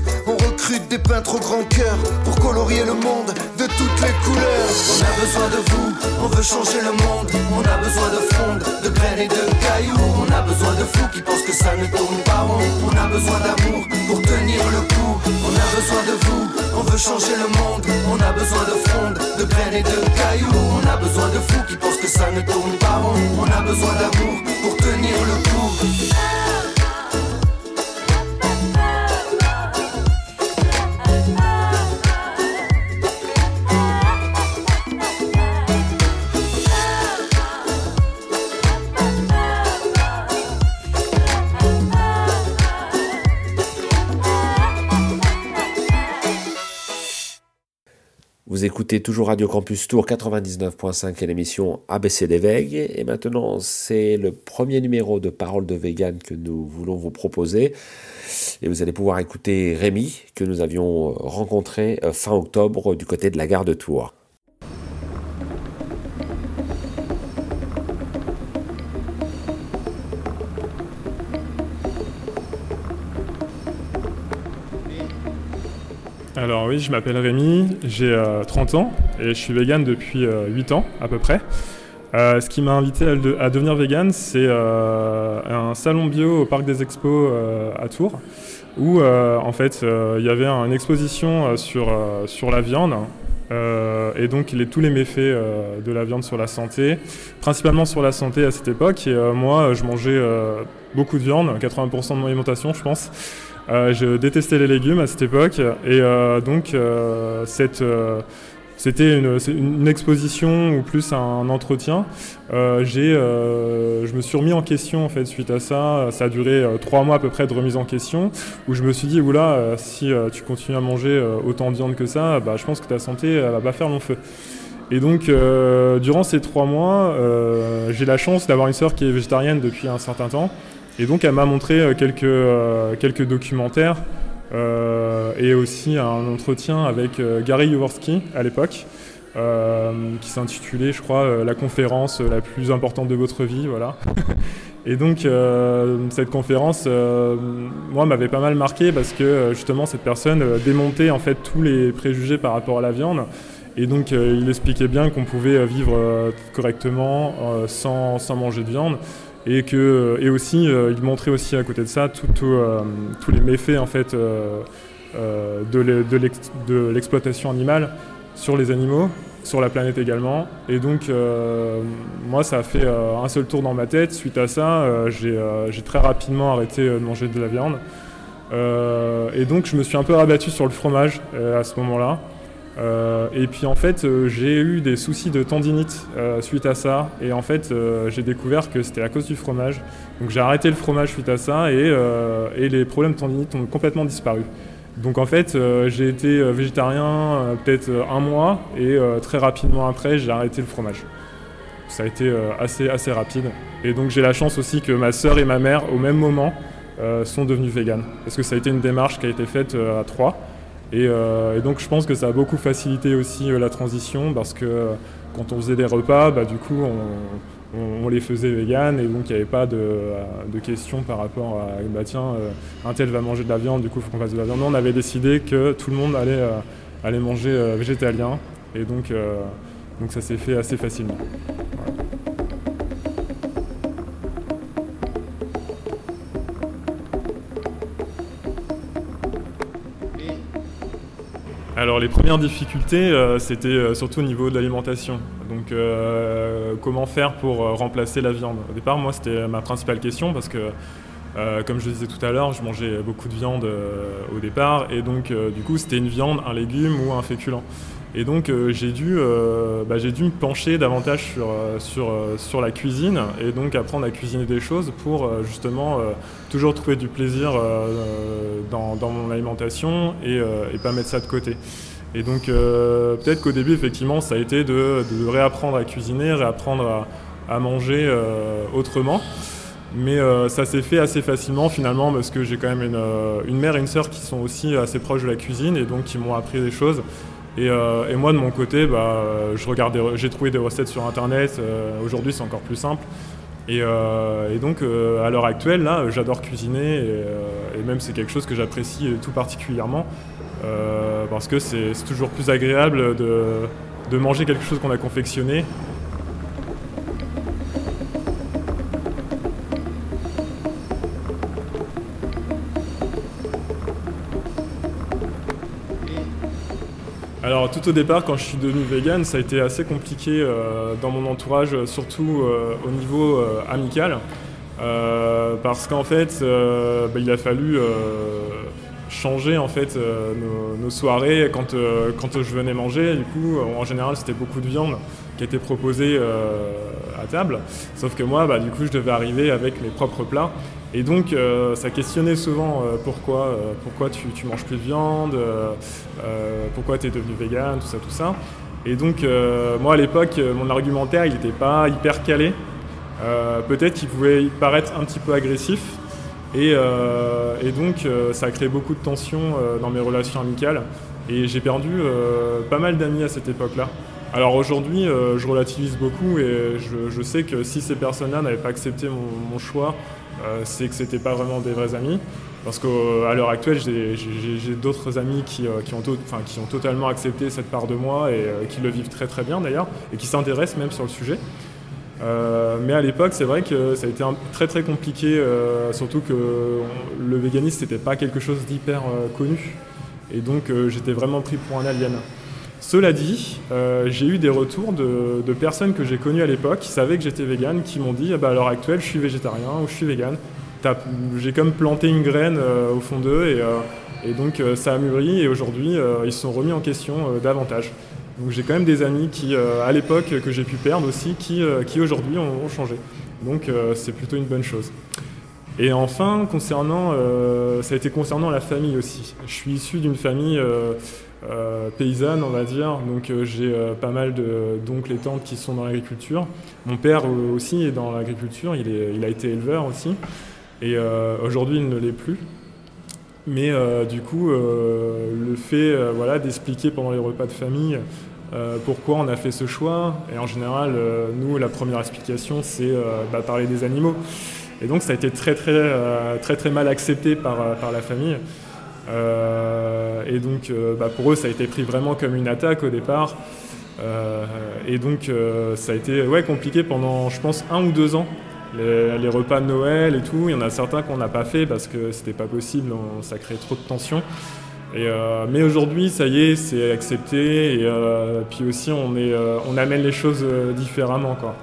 Des peintres au grand cœur pour colorier le monde de toutes les couleurs. On a besoin de vous on veut changer le monde. On a besoin de fronde, de graines et de cailloux. On a besoin de fous qui pensent que ça ne tourne pas rond. On a besoin d'amour pour tenir le coup. On a besoin de vous, on veut changer le monde. On a besoin de fronde, de graines et de cailloux. On a besoin de fous qui pensent que ça ne tourne pas rond. On a besoin d'amour pour tenir le coup. Écoutez toujours Radio Campus Tour 99.5 et l'émission ABC des Veilles. Et maintenant, c'est le premier numéro de Parole de Vegan que nous voulons vous proposer. Et vous allez pouvoir écouter Rémi, que nous avions rencontré euh, fin octobre du côté de la gare de Tours. Alors oui, je m'appelle Rémi, j'ai 30 euh, ans et je suis vegan depuis 8 euh, ans à peu près. Euh, ce qui m'a invité à, devenir vegan, c'est un salon bio au Parc des Expos à Tours, où en fait il y avait une exposition sur, sur la viande, et donc tous les méfaits de la viande sur la santé, principalement sur la santé à cette époque. Moi, je mangeais beaucoup de viande, 80% de mon alimentation, je pense. Euh, je détestais les légumes à cette époque et euh, donc euh, cette c'était une, une, exposition ou plus un entretien. j'ai, je me suis remis en question en fait suite à ça. Ça a duré trois mois à peu près de remise en question, où je me suis dit oula, si tu continues à manger autant de viande que ça, bah, je pense que ta santé elle va pas faire long feu. Et donc, durant ces trois mois, j'ai la chance d'avoir une sœur qui est végétarienne depuis un certain temps. Et donc elle m'a montré euh, quelques, euh, quelques documentaires euh, et aussi un entretien avec Gary Jaworski à l'époque. qui s'intitulait, je crois, la conférence la plus importante de votre vie, voilà. Et donc cette conférence, moi, m'avait pas mal marqué parce que justement cette personne démontait en fait tous les préjugés par rapport à la viande. Et donc il expliquait bien qu'on pouvait vivre correctement sans, sans, manger de viande et que et aussi euh, il montrait aussi à côté de ça euh, tous les méfaits en fait euh, de l'exploitation animale sur les animaux, sur la planète également. Et donc moi ça a fait un seul tour dans ma tête. Suite à ça, j'ai très rapidement arrêté de manger de la viande. et donc je me suis un peu rabattu sur le fromage à ce moment-là. Euh, et puis en fait, euh, j'ai eu des soucis de tendinite euh, suite à ça. Et en fait, j'ai découvert que c'était à cause du fromage. Donc j'ai arrêté le fromage suite à ça et, les problèmes de tendinite ont complètement disparu. Donc en fait, j'ai été végétarien peut-être un mois et très rapidement après, j'ai arrêté le fromage. Ça a été assez, assez rapide. Et donc j'ai la chance aussi que ma sœur et ma mère, au même moment, sont devenues véganes. Parce que ça a été une démarche qui a été faite à trois. Euh, et, donc je pense que ça a beaucoup facilité aussi euh, la transition parce que euh, quand on faisait des repas, bah, du coup on, les faisait vegan et donc il n'y avait pas de, questions par rapport à bah tiens un tel va manger de la viande, du coup il faut qu'on fasse de la viande. Non, on avait décidé que tout le monde allait, manger végétalien et donc, donc ça s'est fait assez facilement. Alors les premières difficultés, euh, c'était euh, surtout au niveau de l'alimentation. Donc euh, comment faire pour remplacer la viande? Au départ, moi, c'était ma principale question parce que, comme je le disais tout à l'heure, je mangeais beaucoup de viande au départ et donc du coup, c'était une viande, un légume ou un féculent. Et donc j'ai dû, bah, dû me pencher davantage sur, sur, sur la cuisine et donc apprendre à cuisiner des choses pour justement toujours trouver du plaisir dans, dans, mon alimentation et, et pas mettre ça de côté. Et donc peut-être qu'au début effectivement ça a été de, de, réapprendre à cuisiner, réapprendre à, à manger autrement. Mais ça s'est fait assez facilement finalement parce que j'ai quand même une, une, mère et une sœur qui sont aussi assez proches de la cuisine et donc qui m'ont appris des choses. Euh, et, moi, de mon côté, bah, j'ai trouvé des recettes sur Internet. Euh, aujourd'hui, c'est encore plus simple. Et, euh, donc, à l'heure actuelle, là, j'adore cuisiner. Et, même, c'est quelque chose que j'apprécie tout particulièrement. parce que c'est toujours plus agréable de, manger quelque chose qu'on a confectionné tout au départ, quand je suis devenu vegan, ça a été assez compliqué dans mon entourage, surtout au niveau amical. parce qu'en fait, bah, il a fallu changer en fait nos, soirées quand, quand je venais manger. Du coup, en général, c'était beaucoup de viande qui était proposée à table. Sauf que moi, bah, du coup, je devais arriver avec mes propres plats. Et donc, euh, ça questionnait souvent euh, pourquoi, euh, pourquoi tu, manges plus de viande, pourquoi tu es devenu vegan, tout ça, tout ça. Et donc, moi, à l'époque, mon argumentaire, il n'était pas hyper calé. Peut-être qu'il pouvait paraître un petit peu agressif. Et, donc, ça a créé beaucoup de tensions dans mes relations amicales. Et j'ai perdu pas mal d'amis à cette époque-là. Alors aujourd'hui, je relativise beaucoup et je, sais que si ces personnes-là n'avaient pas accepté mon, choix, c'est que c'était pas vraiment des vrais amis. Parce qu'à l'heure actuelle, j'ai d'autres amis qui, euh, qui, ont totalement accepté cette part de moi et euh, qui le vivent très très bien d'ailleurs, et qui s'intéressent même sur le sujet. mais à l'époque, c'est vrai que ça a été très très compliqué, surtout que le véganisme n'était pas quelque chose d'hyper connu. Et donc j'étais vraiment pris pour un alien. Cela dit, j'ai eu des retours de, personnes que j'ai connues à l'époque qui savaient que j'étais vegan, qui m'ont dit ah bah, à l'heure actuelle je suis végétarien ou je suis vegan j'ai comme planté une graine euh, au fond d'eux et, euh, donc euh, ça a mûri et aujourd'hui ils se sont remis en question davantage. Donc j'ai quand même des amis qui, à l'époque, que j'ai pu perdre aussi, qui aujourd'hui ont, changé. Donc c'est plutôt une bonne chose. Et enfin, concernant, ça a été concernant la famille aussi. Je suis issu d'une famille paysanne, on va dire. Donc j'ai pas mal d'oncles et tantes qui sont dans l'agriculture. Mon père aussi est dans l'agriculture, il, il, a été éleveur aussi. Et euh, aujourd'hui, il ne l'est plus. Mais euh, du coup, euh, le fait voilà, d'expliquer pendant les repas de famille pourquoi on a fait ce choix, et en général, nous, la première explication, c'est bah, parler des animaux. Et donc, ça a été très, très, très, très mal accepté par, par la famille. et donc, bah, pour eux, ça a été pris vraiment comme une attaque au départ. et donc, ça a été ouais, compliqué pendant, je pense, un ou deux ans les, repas de Noël et tout, il y en a certains qu'on n'a pas fait parce que c'était pas possible, ça crée trop de tension. Euh, mais aujourd'hui, ça y est, c'est accepté. Et euh, puis aussi, on, est, euh, on amène les choses différemment. Quoi.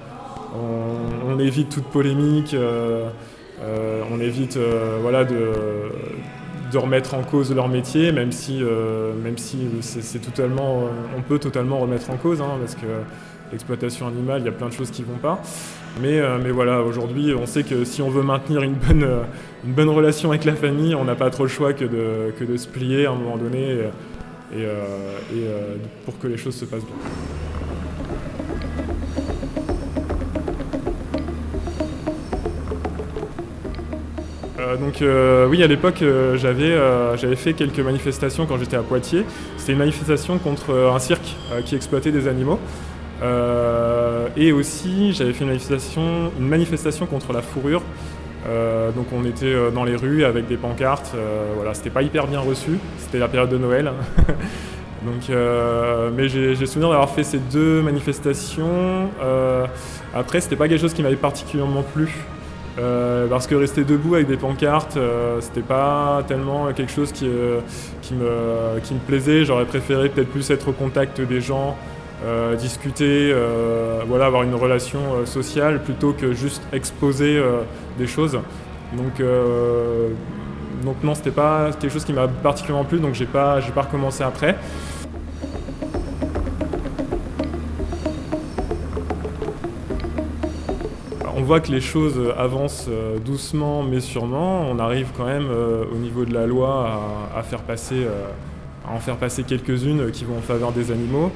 On, évite toute polémique. on évite voilà, de, remettre en cause leur métier, même si, même si c'est, totalement, on peut totalement remettre en cause, hein, parce que l'exploitation animale, il y a plein de choses qui vont pas. Mais, euh, mais voilà, aujourd'hui, on sait que si on veut maintenir une bonne, euh, une bonne relation avec la famille, on n'a pas trop le choix que de, que de se plier à un moment donné et, euh, pour que les choses se passent bien. Donc oui, à l'époque, j'avais j'avais fait quelques manifestations quand j'étais à Poitiers. C'était une manifestation contre un cirque qui exploitait des animaux. Euh, et aussi, j'avais fait une manifestation, contre la fourrure. Euh, donc on était euh, dans les rues avec des pancartes. voilà, c'était pas hyper bien reçu. C'était la période de Noël. donc, mais j'ai souvenir d'avoir fait ces deux manifestations. après, c'était pas quelque chose qui m'avait particulièrement plu. Parce que rester debout avec des pancartes, c'était pas tellement quelque chose qui, qui, me, qui me plaisait. J'aurais préféré peut-être plus être au contact des gens, euh, discuter, euh, voilà, avoir une relation euh, sociale plutôt que juste exposer des choses. Donc, donc non, c'était pas quelque chose qui m'a particulièrement plu, donc j'ai pas, j'ai pas recommencé après. Voit que les choses avancent doucement mais sûrement. On arrive quand même au niveau de la loi à, faire passer, à en faire passer quelques-unes qui vont en faveur des animaux.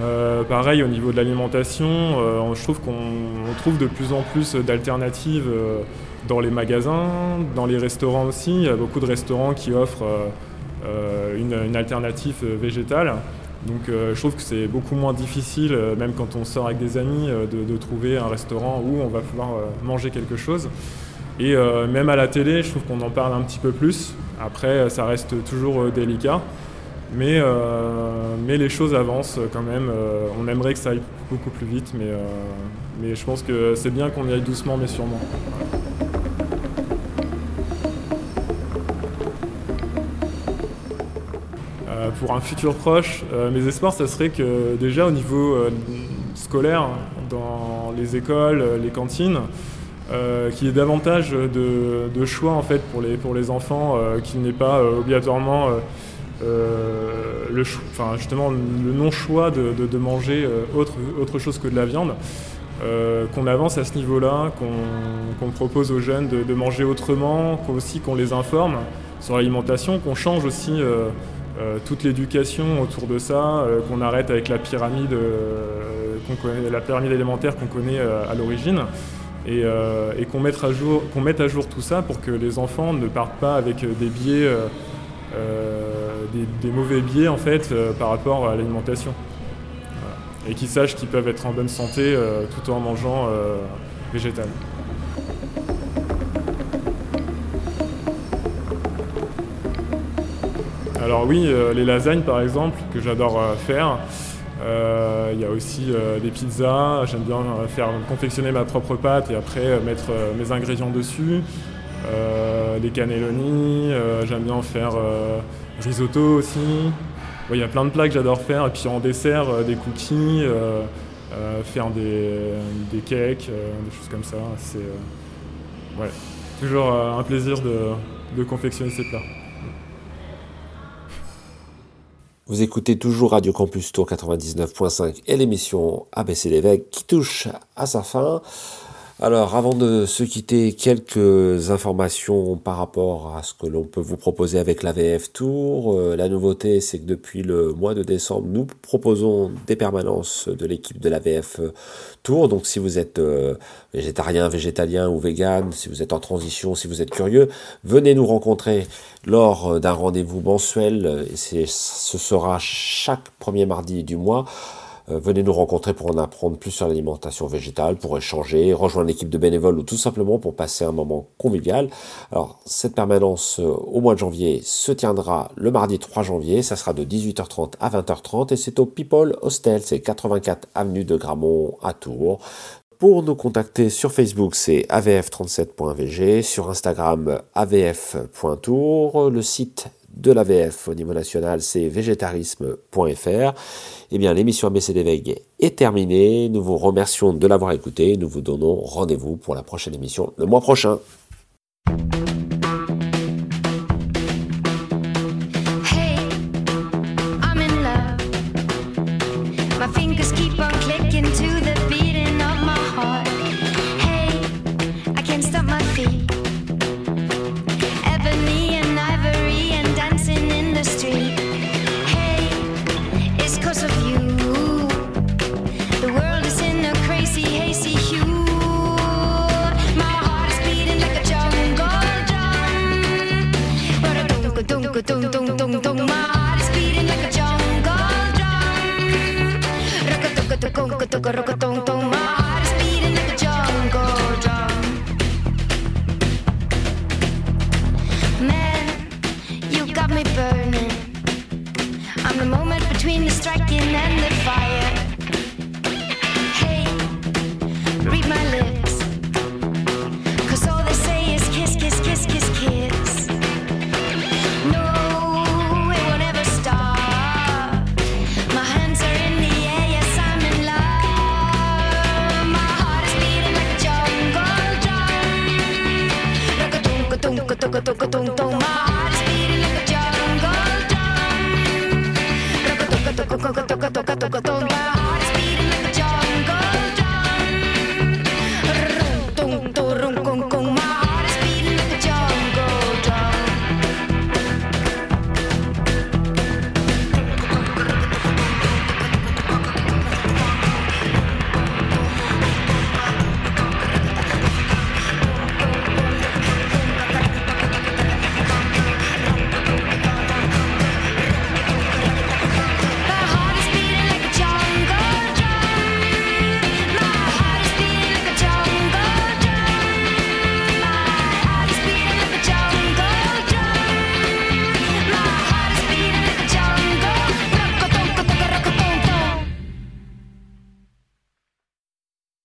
Euh, pareil au niveau de l'alimentation, euh, je trouve qu'on trouve de plus en plus d'alternatives euh, dans les magasins, dans les restaurants aussi. Il y a beaucoup de restaurants qui offrent une, alternative végétale. Donc je trouve que c'est beaucoup moins difficile, même quand on sort avec des amis, de, trouver un restaurant où on va pouvoir manger quelque chose. Et même à la télé, je trouve qu'on en parle un petit peu plus. Après, ça reste toujours délicat. Mais, euh, mais les choses avancent quand même. Euh, on aimerait que ça aille beaucoup plus vite, mais, euh, mais je pense que c'est bien qu'on y aille doucement, mais sûrement. Pour un futur proche, mes espoirs, ça serait que déjà au niveau scolaire, dans les écoles, les cantines, qu'il y ait davantage de, choix en fait pour les, pour les enfants, qu'il n'ait pas obligatoirement le, enfin, justement le non-choix de, manger autre, autre chose que de la viande. Euh, qu'on avance à ce niveau-là, qu'on propose aux jeunes de, manger autrement, qu'on les informe sur l'alimentation, qu'on change aussi euh, euh, toute l'éducation autour de ça, qu'on arrête avec la pyramide, la pyramide élémentaire qu'on connaît à l'origine. Et, qu'on mette, à jour, mette à jour tout ça pour que les enfants ne partent pas avec des biais, des, mauvais biais en fait par rapport à l'alimentation et qui sachent qu'ils peuvent être en bonne santé euh, tout en mangeant euh, végétal. Alors oui, euh, les lasagnes par exemple, que j'adore faire. Il y a aussi des pizzas, j'aime bien faire confectionner ma propre pâte et après mettre mes ingrédients dessus. les cannelloni, j'aime bien faire risotto aussi. Il y a plein de plats que j'adore faire. Et puis en dessert, euh, des cookies, euh, euh, faire des, cakes, des choses comme ça. C'est toujours un plaisir de, confectionner ces plats. Vous écoutez toujours Radio Campus Tour 99.5 et l'émission ABC l'évêque qui touche à sa fin. Alors, avant de se quitter, quelques informations par rapport à ce que l'on peut vous proposer avec l'AVF Tour. Euh, la nouveauté, c'est que depuis le mois de décembre, nous proposons des permanences de l'équipe de l'AVF Tour. Donc, si vous êtes euh, végétarien, végétalien ou vegan, si vous êtes en transition, si vous êtes curieux, venez nous rencontrer lors d'un rendez-vous mensuel. Et ce sera chaque premier mardi du mois. Euh, venez nous rencontrer pour en apprendre plus sur l'alimentation végétale, pour échanger, rejoindre l'équipe de bénévoles ou tout simplement pour passer un moment convivial. Alors, cette permanence euh, au mois de janvier se tiendra le mardi 3 janvier. Ça sera de 18h30 à 20h30 et c'est au People Hostel. C'est 84 avenue de Gramont à Tours. Pour nous contacter sur Facebook, c'est avf37.vg, sur Instagram avf.tour, le site de l'AVF au niveau national, c'est végétarisme.fr. Eh bien, l'émission ABC est terminée. Nous vous remercions de l'avoir écouté. Nous vous donnons rendez-vous pour la prochaine émission le mois prochain.